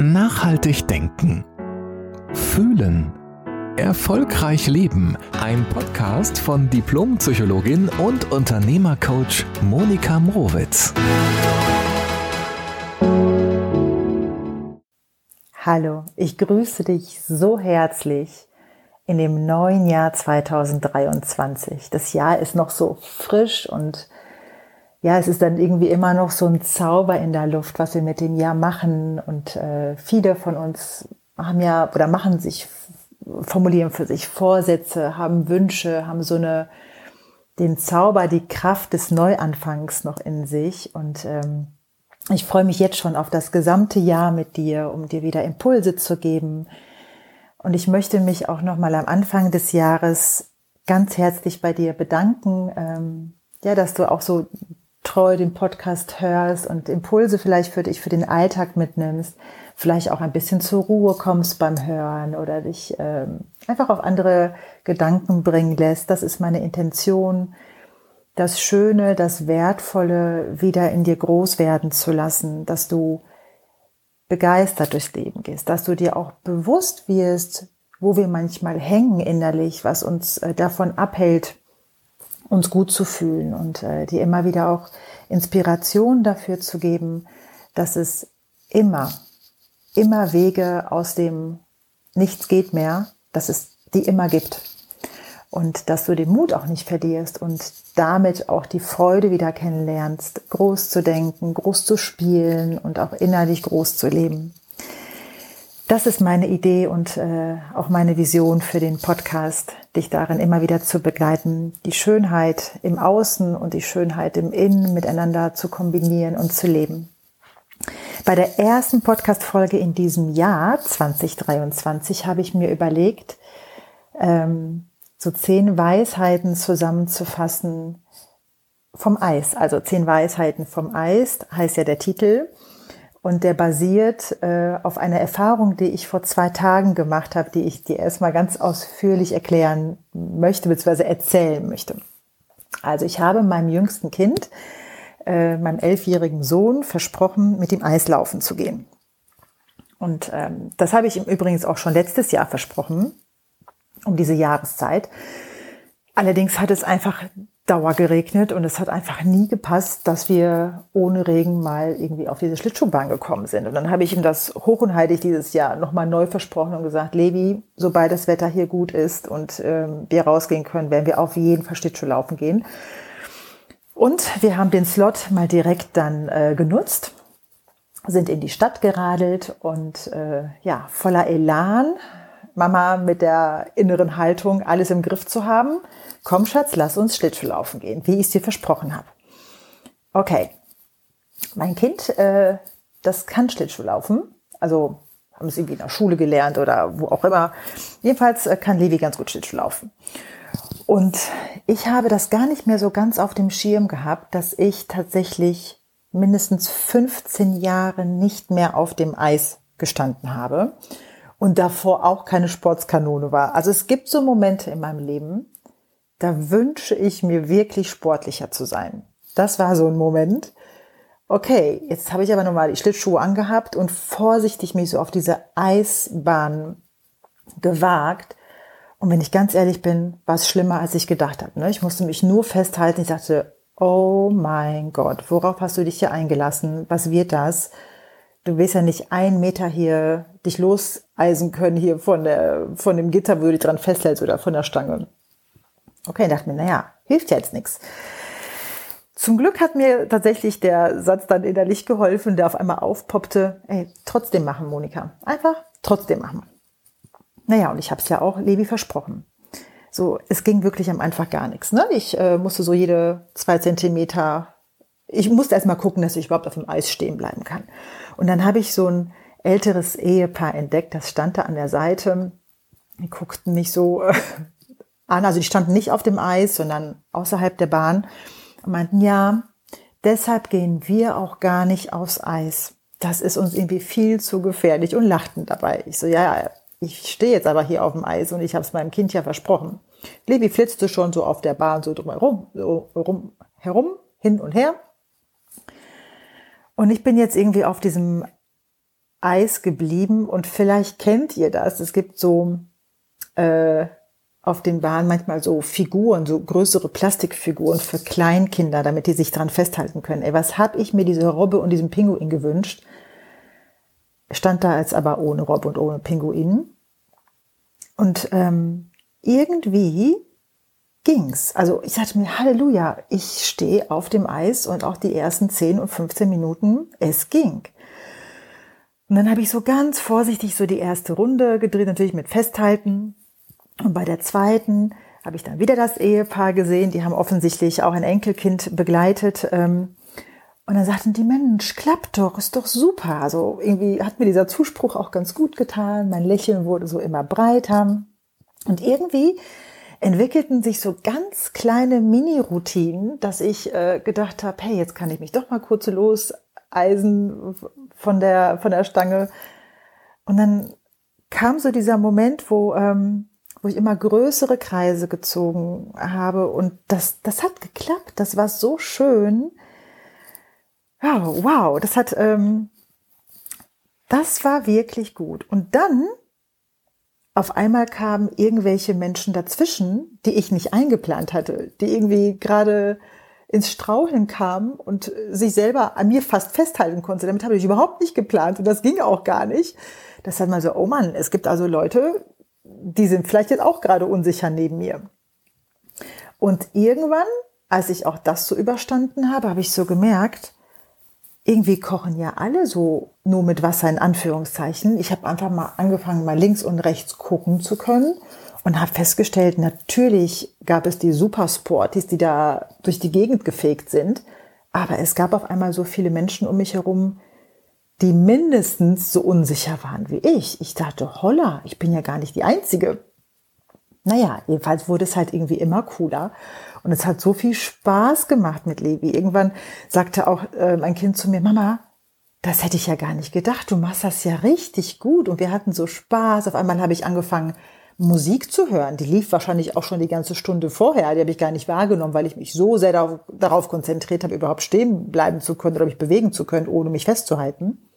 Nachhaltig denken. Fühlen. Erfolgreich leben. Ein Podcast von Diplompsychologin und Unternehmercoach Monika Mrowitz. Hallo, ich grüße dich so herzlich in dem neuen Jahr 2023. Das Jahr ist noch so frisch und ja, es ist dann irgendwie immer noch so ein Zauber in der Luft, was wir mit dem Jahr machen. Und äh, viele von uns haben ja oder machen sich, formulieren für sich Vorsätze, haben Wünsche, haben so eine den Zauber, die Kraft des Neuanfangs noch in sich. Und ähm, ich freue mich jetzt schon auf das gesamte Jahr mit dir, um dir wieder Impulse zu geben. Und ich möchte mich auch noch mal am Anfang des Jahres ganz herzlich bei dir bedanken, ähm, ja, dass du auch so treu den Podcast hörst und Impulse vielleicht für dich für den Alltag mitnimmst, vielleicht auch ein bisschen zur Ruhe kommst beim Hören oder dich ähm, einfach auf andere Gedanken bringen lässt. Das ist meine Intention, das Schöne, das Wertvolle wieder in dir groß werden zu lassen, dass du begeistert durchs Leben gehst, dass du dir auch bewusst wirst, wo wir manchmal hängen innerlich, was uns äh, davon abhält, uns gut zu fühlen und äh, dir immer wieder auch Inspiration dafür zu geben, dass es immer, immer Wege aus dem Nichts geht mehr, dass es die immer gibt. Und dass du den Mut auch nicht verlierst und damit auch die Freude wieder kennenlernst, groß zu denken, groß zu spielen und auch innerlich groß zu leben. Das ist meine Idee und äh, auch meine Vision für den Podcast, dich darin immer wieder zu begleiten, die Schönheit im Außen und die Schönheit im Innen miteinander zu kombinieren und zu leben. Bei der ersten Podcast-Folge in diesem Jahr 2023 habe ich mir überlegt, ähm, so zehn Weisheiten zusammenzufassen vom Eis. Also zehn Weisheiten vom Eis heißt ja der Titel. Und der basiert äh, auf einer Erfahrung, die ich vor zwei Tagen gemacht habe, die ich dir erstmal ganz ausführlich erklären möchte, beziehungsweise erzählen möchte. Also ich habe meinem jüngsten Kind, äh, meinem elfjährigen Sohn, versprochen, mit dem Eislaufen zu gehen. Und ähm, das habe ich ihm übrigens auch schon letztes Jahr versprochen, um diese Jahreszeit. Allerdings hat es einfach Dauer geregnet und es hat einfach nie gepasst, dass wir ohne Regen mal irgendwie auf diese Schlittschuhbahn gekommen sind. Und dann habe ich ihm das hoch und heilig dieses Jahr nochmal neu versprochen und gesagt, Levi, sobald das Wetter hier gut ist und ähm, wir rausgehen können, werden wir auf jeden Fall Schlittschuh laufen gehen. Und wir haben den Slot mal direkt dann äh, genutzt, sind in die Stadt geradelt und äh, ja, voller Elan, Mama mit der inneren Haltung, alles im Griff zu haben komm Schatz, lass uns Schlittschuh laufen gehen, wie ich es dir versprochen habe. Okay, mein Kind, äh, das kann Schlittschuh laufen, also haben es irgendwie in der Schule gelernt oder wo auch immer. Jedenfalls äh, kann Levi ganz gut Schlittschuh laufen. Und ich habe das gar nicht mehr so ganz auf dem Schirm gehabt, dass ich tatsächlich mindestens 15 Jahre nicht mehr auf dem Eis gestanden habe und davor auch keine Sportskanone war. Also es gibt so Momente in meinem Leben, da wünsche ich mir wirklich sportlicher zu sein. Das war so ein Moment. Okay, jetzt habe ich aber nochmal die Schlittschuhe angehabt und vorsichtig mich so auf diese Eisbahn gewagt. Und wenn ich ganz ehrlich bin, war es schlimmer, als ich gedacht habe. Ne? Ich musste mich nur festhalten. Ich dachte, oh mein Gott, worauf hast du dich hier eingelassen? Was wird das? Du willst ja nicht einen Meter hier dich loseisen können hier von der, von dem Gitter, wo du dich dran festhältst oder von der Stange. Okay, dachte mir, naja, hilft ja jetzt nichts. Zum Glück hat mir tatsächlich der Satz dann innerlich geholfen, der auf einmal aufpoppte, ey, trotzdem machen, Monika. Einfach trotzdem machen. Naja, und ich habe es ja auch Levi versprochen. So, es ging wirklich am Anfang gar nichts. Ne? Ich äh, musste so jede zwei Zentimeter, ich musste erst mal gucken, dass ich überhaupt auf dem Eis stehen bleiben kann. Und dann habe ich so ein älteres Ehepaar entdeckt, das stand da an der Seite. Die guckten mich so äh, an. Also die standen nicht auf dem Eis, sondern außerhalb der Bahn und meinten, ja, deshalb gehen wir auch gar nicht aufs Eis. Das ist uns irgendwie viel zu gefährlich und lachten dabei. Ich so, ja, ich stehe jetzt aber hier auf dem Eis und ich habe es meinem Kind ja versprochen. Levi flitzte schon so auf der Bahn so drumherum, so rum, herum, hin und her. Und ich bin jetzt irgendwie auf diesem Eis geblieben und vielleicht kennt ihr das. Es gibt so äh, auf den Bahnen manchmal so Figuren, so größere Plastikfiguren für Kleinkinder, damit die sich dran festhalten können. Ey, was hab ich mir diese Robbe und diesen Pinguin gewünscht? Stand da jetzt aber ohne Robbe und ohne Pinguin. Und ähm, irgendwie ging's. Also ich dachte mir, Halleluja, ich stehe auf dem Eis und auch die ersten 10 und 15 Minuten, es ging. Und dann habe ich so ganz vorsichtig so die erste Runde gedreht, natürlich mit Festhalten. Und bei der zweiten habe ich dann wieder das Ehepaar gesehen. Die haben offensichtlich auch ein Enkelkind begleitet. Ähm, und dann sagten die, Mensch, klappt doch, ist doch super. Also irgendwie hat mir dieser Zuspruch auch ganz gut getan. Mein Lächeln wurde so immer breiter. Und irgendwie entwickelten sich so ganz kleine Mini-Routinen, dass ich äh, gedacht habe, hey, jetzt kann ich mich doch mal kurz loseisen von der, von der Stange. Und dann kam so dieser Moment, wo, ähm, wo ich immer größere Kreise gezogen habe und das, das hat geklappt. Das war so schön. Wow, wow, das hat, ähm, das war wirklich gut. Und dann auf einmal kamen irgendwelche Menschen dazwischen, die ich nicht eingeplant hatte, die irgendwie gerade ins Straucheln kamen und sich selber an mir fast festhalten konnte. Damit habe ich überhaupt nicht geplant und das ging auch gar nicht. Das hat man so, oh Mann, es gibt also Leute, die sind vielleicht jetzt auch gerade unsicher neben mir. Und irgendwann, als ich auch das so überstanden habe, habe ich so gemerkt, irgendwie kochen ja alle so nur mit Wasser in Anführungszeichen. Ich habe einfach mal angefangen, mal links und rechts gucken zu können und habe festgestellt, natürlich gab es die Supersporties, die da durch die Gegend gefegt sind, aber es gab auf einmal so viele Menschen um mich herum, die mindestens so unsicher waren wie ich. Ich dachte, holla, ich bin ja gar nicht die Einzige. Naja, jedenfalls wurde es halt irgendwie immer cooler. Und es hat so viel Spaß gemacht mit Levi. Irgendwann sagte auch äh, mein Kind zu mir, Mama, das hätte ich ja gar nicht gedacht. Du machst das ja richtig gut. Und wir hatten so Spaß. Auf einmal habe ich angefangen, Musik zu hören. Die lief wahrscheinlich auch schon die ganze Stunde vorher. Die habe ich gar nicht wahrgenommen, weil ich mich so sehr darauf, darauf konzentriert habe, überhaupt stehen bleiben zu können oder mich bewegen zu können, ohne mich festzuhalten.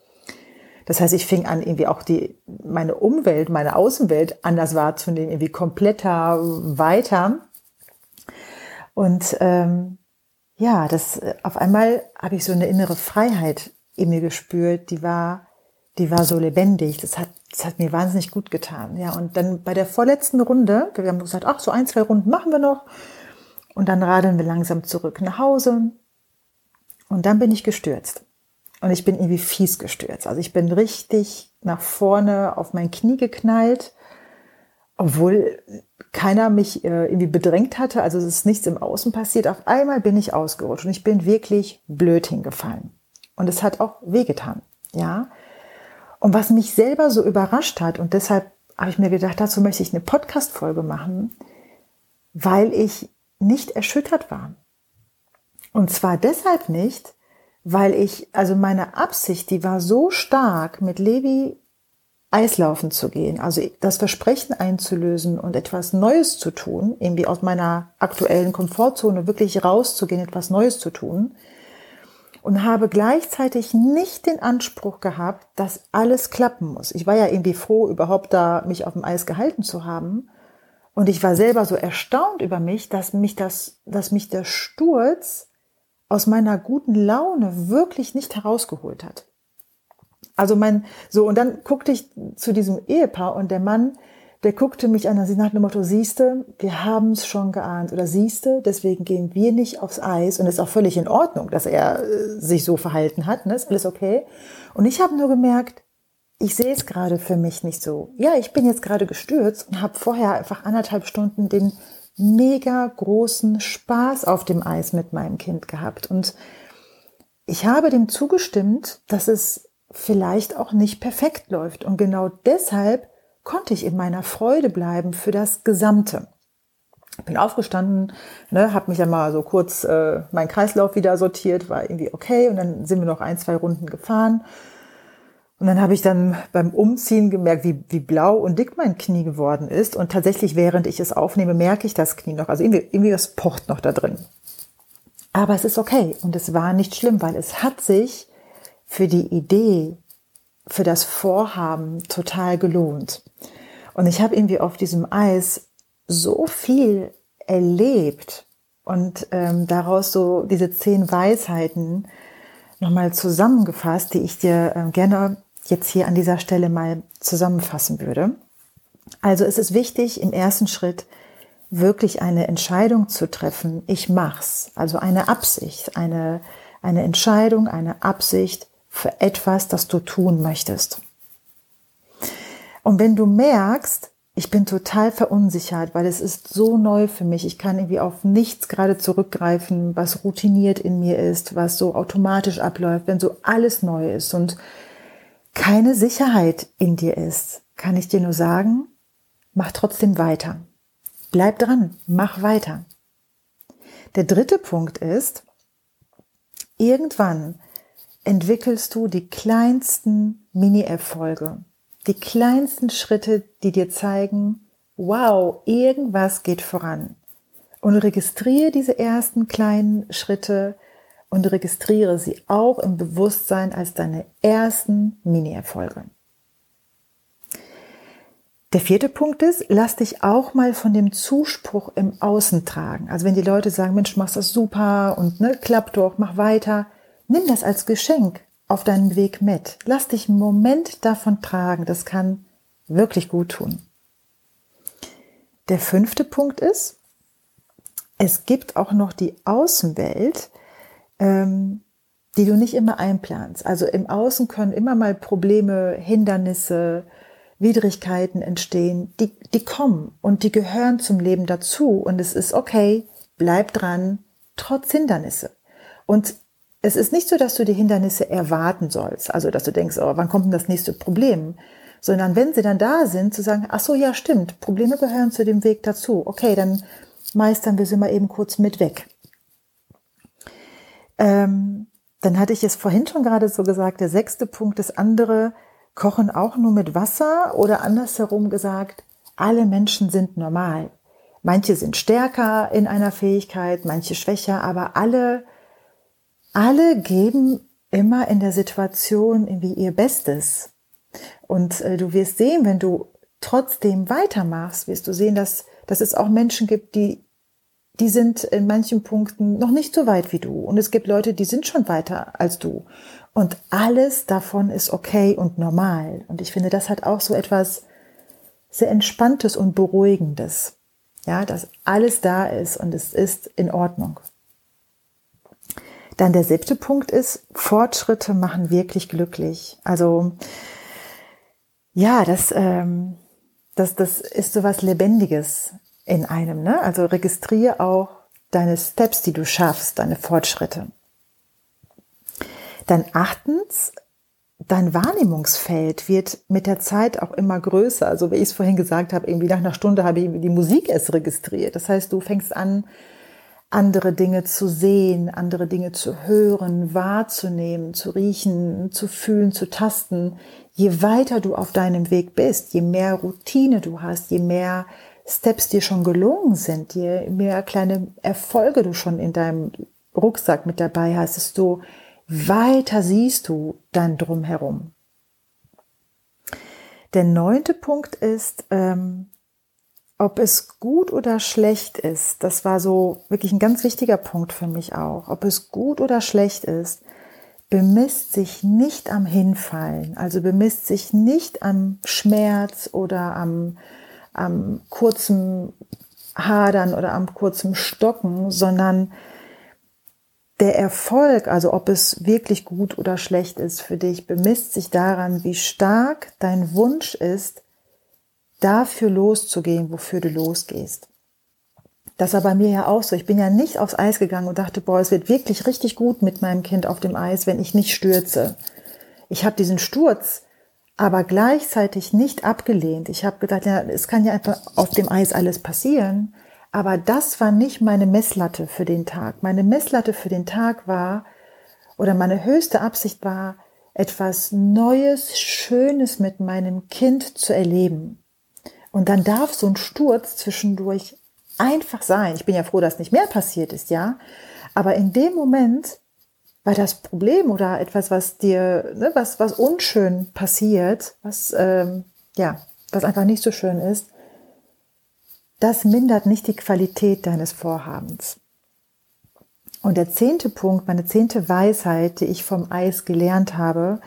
Das heißt, ich fing an, irgendwie auch die, meine Umwelt, meine Außenwelt anders wahrzunehmen, irgendwie kompletter weiter. Und ähm, ja, das auf einmal habe ich so eine innere Freiheit in mir gespürt, die war, die war so lebendig. Das hat, das hat mir wahnsinnig gut getan. Ja, und dann bei der vorletzten Runde, wir haben gesagt, ach, so ein, zwei Runden machen wir noch. Und dann radeln wir langsam zurück nach Hause. Und dann bin ich gestürzt. Und ich bin irgendwie fies gestürzt. Also ich bin richtig nach vorne auf mein Knie geknallt, obwohl keiner mich äh, irgendwie bedrängt hatte, also es ist nichts im Außen passiert. Auf einmal bin ich ausgerutscht und ich bin wirklich blöd hingefallen. Und es hat auch wehgetan, ja. Und was mich selber so überrascht hat, und deshalb habe ich mir gedacht, dazu möchte ich eine Podcast-Folge machen, weil ich nicht erschüttert war. Und zwar deshalb nicht, weil ich, also meine Absicht, die war so stark, mit Levi Eislaufen zu gehen, also das Versprechen einzulösen und etwas Neues zu tun, irgendwie aus meiner aktuellen Komfortzone wirklich rauszugehen, etwas Neues zu tun und habe gleichzeitig nicht den Anspruch gehabt, dass alles klappen muss. Ich war ja irgendwie froh, überhaupt da mich auf dem Eis gehalten zu haben. Und ich war selber so erstaunt über mich, dass mich das, dass mich der Sturz aus meiner guten Laune wirklich nicht herausgeholt hat. Also mein, so, und dann guckte ich zu diesem Ehepaar und der Mann, der guckte mich an, also nach dem Motto, siehste, wir haben es schon geahnt oder siehste, deswegen gehen wir nicht aufs Eis und ist auch völlig in Ordnung, dass er äh, sich so verhalten hat, ne? ist alles okay. Und ich habe nur gemerkt, ich sehe es gerade für mich nicht so. Ja, ich bin jetzt gerade gestürzt und habe vorher einfach anderthalb Stunden den mega großen Spaß auf dem Eis mit meinem Kind gehabt und ich habe dem zugestimmt, dass es vielleicht auch nicht perfekt läuft. Und genau deshalb konnte ich in meiner Freude bleiben für das Gesamte. Bin aufgestanden, ne, habe mich ja mal so kurz äh, meinen Kreislauf wieder sortiert, war irgendwie okay und dann sind wir noch ein, zwei Runden gefahren. Und dann habe ich dann beim Umziehen gemerkt, wie, wie blau und dick mein Knie geworden ist. Und tatsächlich, während ich es aufnehme, merke ich das Knie noch. Also irgendwie, irgendwie das pocht noch da drin. Aber es ist okay und es war nicht schlimm, weil es hat sich für die Idee für das Vorhaben total gelohnt. Und ich habe irgendwie auf diesem Eis so viel erlebt und ähm, daraus so diese zehn Weisheiten nochmal zusammengefasst, die ich dir äh, gerne jetzt hier an dieser Stelle mal zusammenfassen würde. Also es ist wichtig, im ersten Schritt wirklich eine Entscheidung zu treffen. Ich mach's. Also eine Absicht, eine, eine Entscheidung, eine Absicht für etwas, das du tun möchtest. Und wenn du merkst, ich bin total verunsichert, weil es ist so neu für mich. Ich kann irgendwie auf nichts gerade zurückgreifen, was routiniert in mir ist, was so automatisch abläuft, wenn so alles neu ist und keine Sicherheit in dir ist, kann ich dir nur sagen, mach trotzdem weiter. Bleib dran, mach weiter. Der dritte Punkt ist, irgendwann entwickelst du die kleinsten Mini-Erfolge die kleinsten Schritte, die dir zeigen, wow, irgendwas geht voran. Und registriere diese ersten kleinen Schritte und registriere sie auch im Bewusstsein als deine ersten Mini-Erfolge. Der vierte Punkt ist, lass dich auch mal von dem Zuspruch im Außen tragen. Also wenn die Leute sagen, Mensch, machst das super und ne, klappt doch, mach weiter, nimm das als Geschenk auf deinem Weg mit. Lass dich einen Moment davon tragen. Das kann wirklich gut tun. Der fünfte Punkt ist, es gibt auch noch die Außenwelt, ähm, die du nicht immer einplanst. Also im Außen können immer mal Probleme, Hindernisse, Widrigkeiten entstehen. Die, die kommen und die gehören zum Leben dazu. Und es ist okay, bleib dran, trotz Hindernisse. Und es ist nicht so, dass du die Hindernisse erwarten sollst, also dass du denkst, oh, wann kommt denn das nächste Problem? Sondern wenn sie dann da sind, zu sagen, ach so, ja, stimmt, Probleme gehören zu dem Weg dazu. Okay, dann meistern wir sie mal eben kurz mit weg. Ähm, dann hatte ich es vorhin schon gerade so gesagt, der sechste Punkt ist, andere kochen auch nur mit Wasser oder andersherum gesagt, alle Menschen sind normal. Manche sind stärker in einer Fähigkeit, manche schwächer, aber alle alle geben immer in der Situation irgendwie ihr Bestes. Und äh, du wirst sehen, wenn du trotzdem weitermachst, wirst du sehen, dass, dass es auch Menschen gibt, die, die sind in manchen Punkten noch nicht so weit wie du. Und es gibt Leute, die sind schon weiter als du. Und alles davon ist okay und normal. Und ich finde, das hat auch so etwas sehr Entspanntes und Beruhigendes. Ja, dass alles da ist und es ist in Ordnung. Dann der siebte Punkt ist, Fortschritte machen wirklich glücklich. Also ja, das, ähm, das, das ist so was Lebendiges in einem. Ne? Also registriere auch deine Steps, die du schaffst, deine Fortschritte. Dann achtens, dein Wahrnehmungsfeld wird mit der Zeit auch immer größer. Also wie ich es vorhin gesagt habe, irgendwie nach einer Stunde habe ich die Musik erst registriert. Das heißt, du fängst an, andere Dinge zu sehen, andere Dinge zu hören, wahrzunehmen, zu riechen, zu fühlen, zu tasten. Je weiter du auf deinem Weg bist, je mehr Routine du hast, je mehr Steps dir schon gelungen sind, je mehr kleine Erfolge du schon in deinem Rucksack mit dabei hast, desto weiter siehst du dann drumherum. Der neunte Punkt ist, ähm, ob es gut oder schlecht ist, das war so wirklich ein ganz wichtiger Punkt für mich auch. Ob es gut oder schlecht ist, bemisst sich nicht am Hinfallen, also bemisst sich nicht am Schmerz oder am, am kurzen Hadern oder am kurzen Stocken, sondern der Erfolg, also ob es wirklich gut oder schlecht ist für dich, bemisst sich daran, wie stark dein Wunsch ist, dafür loszugehen, wofür du losgehst. Das war bei mir ja auch so. Ich bin ja nicht aufs Eis gegangen und dachte, boah, es wird wirklich richtig gut mit meinem Kind auf dem Eis, wenn ich nicht stürze. Ich habe diesen Sturz aber gleichzeitig nicht abgelehnt. Ich habe gedacht, ja, es kann ja einfach auf dem Eis alles passieren. Aber das war nicht meine Messlatte für den Tag. Meine Messlatte für den Tag war, oder meine höchste Absicht war, etwas Neues, Schönes mit meinem Kind zu erleben. Und dann darf so ein Sturz zwischendurch einfach sein. Ich bin ja froh, dass nicht mehr passiert ist, ja. Aber in dem Moment weil das Problem oder etwas, was dir, ne, was, was unschön passiert, was, ähm, ja, was einfach nicht so schön ist, das mindert nicht die Qualität deines Vorhabens. Und der zehnte Punkt, meine zehnte Weisheit, die ich vom Eis gelernt habe,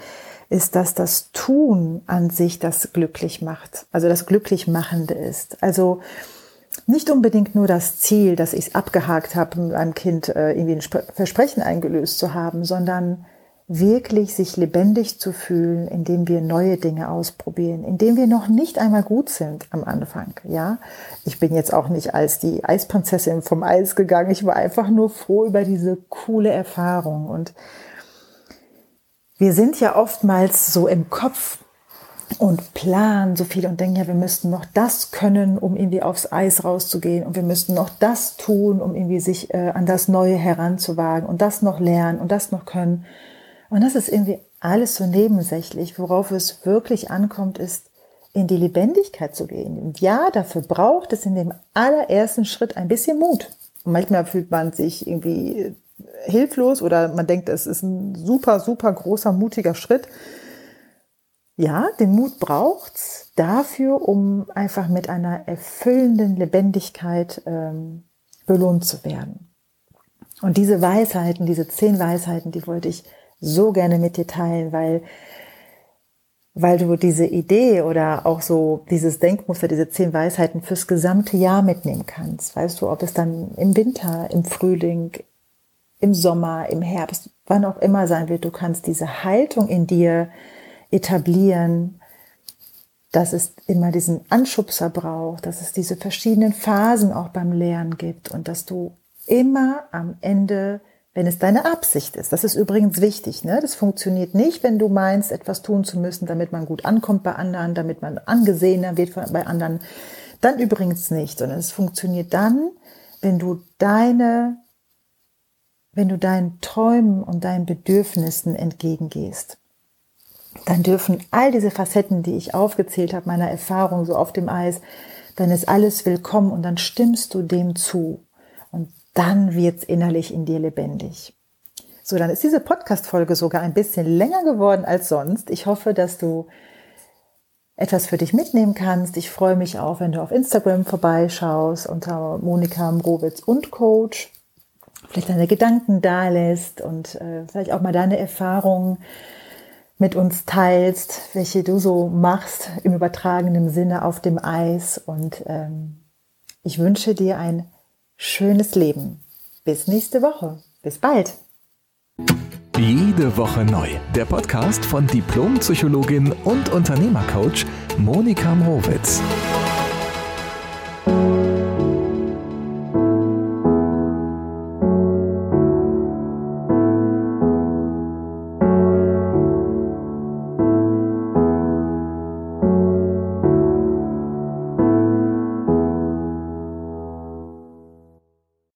ist, dass das Tun an sich das glücklich macht, also das glücklich machende ist. Also nicht unbedingt nur das Ziel, dass ich es abgehakt habe, mit einem Kind äh, irgendwie ein Versprechen eingelöst zu haben, sondern wirklich sich lebendig zu fühlen, indem wir neue Dinge ausprobieren, indem wir noch nicht einmal gut sind am Anfang, ja. Ich bin jetzt auch nicht als die Eisprinzessin vom Eis gegangen. Ich war einfach nur froh über diese coole Erfahrung und wir sind ja oftmals so im Kopf und planen so viel und denken, ja, wir müssten noch das können, um irgendwie aufs Eis rauszugehen und wir müssten noch das tun, um irgendwie sich äh, an das Neue heranzuwagen und das noch lernen und das noch können. Und das ist irgendwie alles so nebensächlich. Worauf es wirklich ankommt, ist, in die Lebendigkeit zu gehen. Und ja, dafür braucht es in dem allerersten Schritt ein bisschen Mut. Und manchmal fühlt man sich irgendwie hilflos oder man denkt, es ist ein super, super großer, mutiger Schritt ja, den Mut braucht's dafür, um einfach mit einer erfüllenden Lebendigkeit ähm, belohnt zu werden. Und diese Weisheiten, diese zehn Weisheiten, die wollte ich so gerne mit dir teilen, weil weil du diese Idee oder auch so dieses Denkmuster, diese zehn Weisheiten fürs gesamte Jahr mitnehmen kannst. Weißt du, ob es dann im Winter, im Frühling, im Sommer, im Herbst, wann auch immer sein wird, du kannst diese Haltung in dir etablieren, dass es immer diesen Anschubser braucht, dass es diese verschiedenen Phasen auch beim Lernen gibt und dass du immer am Ende, wenn es deine Absicht ist, das ist übrigens wichtig, ne? das funktioniert nicht, wenn du meinst, etwas tun zu müssen, damit man gut ankommt bei anderen, damit man angesehener wird bei anderen, dann übrigens nicht, sondern es funktioniert dann, wenn du deine, wenn du deinen Träumen und deinen Bedürfnissen entgegengehst dann dürfen all diese Facetten, die ich aufgezählt habe, meiner Erfahrung so auf dem Eis, dann ist alles willkommen und dann stimmst du dem zu. Und dann wird's innerlich in dir lebendig. So, dann ist diese Podcast-Folge sogar ein bisschen länger geworden als sonst. Ich hoffe, dass du etwas für dich mitnehmen kannst. Ich freue mich auch, wenn du auf Instagram vorbeischaust unter Monika Mrowitz und Coach. Vielleicht deine Gedanken da lässt und äh, vielleicht auch mal deine Erfahrungen mit uns teilst, welche du so machst im übertragenen Sinne auf dem Eis. Und ähm, ich wünsche dir ein schönes Leben. Bis nächste Woche. Bis bald. Jede Woche neu. Der Podcast von Diplompsychologin und Unternehmercoach Monika Mrowitz.